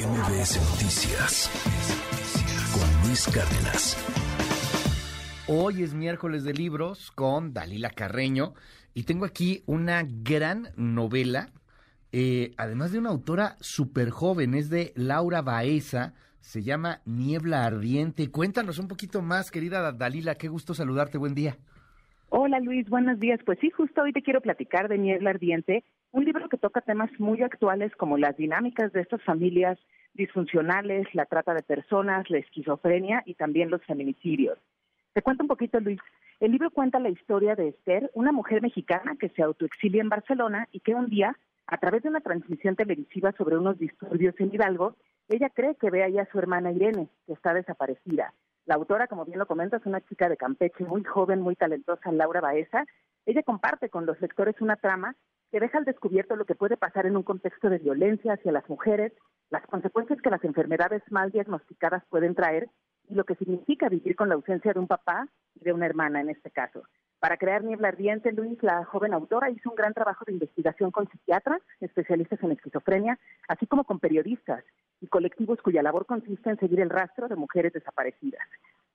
MBS Noticias con Luis Cárdenas. Hoy es miércoles de libros con Dalila Carreño y tengo aquí una gran novela, eh, además de una autora súper joven, es de Laura Baeza, se llama Niebla Ardiente. Cuéntanos un poquito más, querida Dalila, qué gusto saludarte, buen día. Hola Luis, buenos días. Pues sí, justo hoy te quiero platicar de Niebla Ardiente, un libro que toca temas muy actuales como las dinámicas de estas familias disfuncionales, la trata de personas, la esquizofrenia y también los feminicidios. Te cuento un poquito, Luis. El libro cuenta la historia de Esther, una mujer mexicana que se autoexilia en Barcelona y que un día, a través de una transmisión televisiva sobre unos disturbios en Hidalgo, ella cree que ve ahí a su hermana Irene, que está desaparecida. La autora, como bien lo comenta, es una chica de Campeche, muy joven, muy talentosa, Laura Baeza. Ella comparte con los lectores una trama que deja al descubierto lo que puede pasar en un contexto de violencia hacia las mujeres, las consecuencias que las enfermedades mal diagnosticadas pueden traer y lo que significa vivir con la ausencia de un papá y de una hermana en este caso. Para crear Niebla Ardiente, Luis, la joven autora, hizo un gran trabajo de investigación con psiquiatras, especialistas en esquizofrenia, así como con periodistas y colectivos cuya labor consiste en seguir el rastro de mujeres desaparecidas.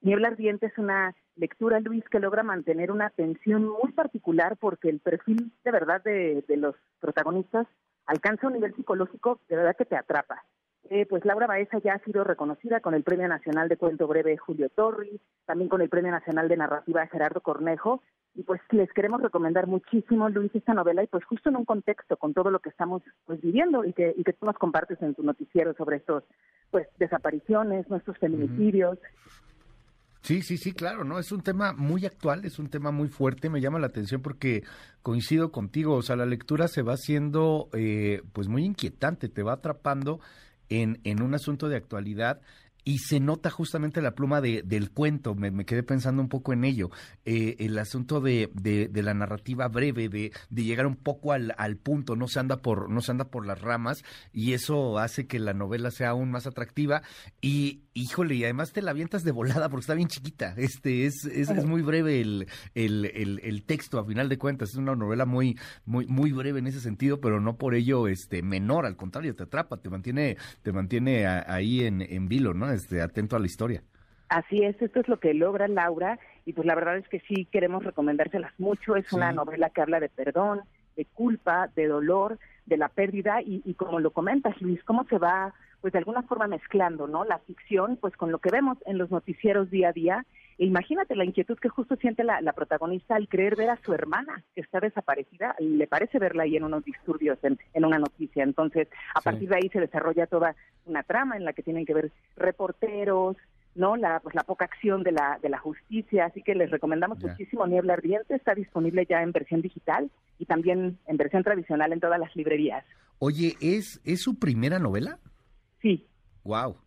Niebla Ardiente es una lectura, Luis, que logra mantener una atención muy particular porque el perfil de verdad de, de los protagonistas alcanza un nivel psicológico de verdad que te atrapa. Eh, pues Laura Baeza ya ha sido reconocida con el Premio Nacional de Cuento Breve Julio Torri, también con el Premio Nacional de Narrativa Gerardo Cornejo, y pues les queremos recomendar muchísimo, Luis, esta novela, y pues justo en un contexto con todo lo que estamos pues viviendo y que, y que tú nos compartes en tu noticiero sobre estos pues desapariciones, nuestros feminicidios. Sí, sí, sí, claro, ¿no? Es un tema muy actual, es un tema muy fuerte, me llama la atención porque coincido contigo, o sea, la lectura se va haciendo eh, pues muy inquietante, te va atrapando en, en un asunto de actualidad y se nota justamente la pluma de, del cuento, me, me, quedé pensando un poco en ello, eh, el asunto de, de, de, la narrativa breve, de, de llegar un poco al, al, punto, no se anda por, no se anda por las ramas, y eso hace que la novela sea aún más atractiva, y híjole, y además te la avientas de volada porque está bien chiquita, este, es, es, es muy breve el, el, el, el, texto a final de cuentas, es una novela muy, muy, muy breve en ese sentido, pero no por ello este menor, al contrario, te atrapa, te mantiene, te mantiene a, ahí en, en vilo, ¿no? Este, atento a la historia. Así es, esto es lo que logra Laura y pues la verdad es que sí queremos recomendárselas mucho. Es sí. una novela que habla de perdón, de culpa, de dolor, de la pérdida y, y, como lo comentas Luis, cómo se va pues de alguna forma mezclando, ¿no? La ficción pues con lo que vemos en los noticieros día a día. Imagínate la inquietud que justo siente la, la, protagonista al creer ver a su hermana que está desaparecida, le parece verla ahí en unos disturbios, en, en una noticia. Entonces, a sí. partir de ahí se desarrolla toda una trama en la que tienen que ver reporteros, no la pues la poca acción de la de la justicia. Así que les recomendamos yeah. muchísimo Niebla Ardiente está disponible ya en versión digital y también en versión tradicional en todas las librerías. Oye es es su primera novela sí. Wow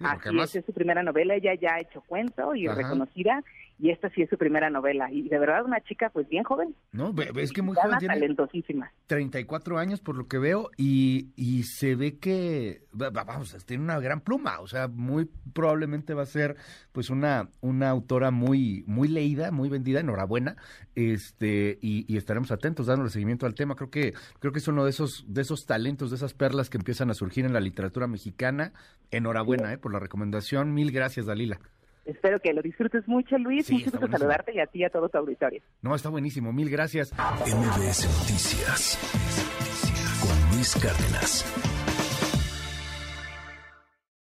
Así además... es, es su primera novela, ella ya ha hecho cuento y Ajá. reconocida, y esta sí es su primera novela. Y de verdad una chica pues bien joven. No, es que muy joven. Tiene talentosísima. 34 años por lo que veo, y, y se ve que, vamos, tiene una gran pluma, o sea, muy probablemente va a ser pues una, una autora muy, muy leída, muy vendida, enhorabuena, este, y, y estaremos atentos dándole seguimiento al tema. Creo que, creo que es uno de esos, de esos talentos, de esas perlas que empiezan a surgir en la literatura mexicana. Enhorabuena, eh, por la recomendación. Mil gracias, Dalila. Espero que lo disfrutes mucho, Luis. Sí, Mucho gusto saludarte y a ti y a todo tu auditorio. No, está buenísimo. Mil gracias. MBS Noticias con Luis Cárdenas.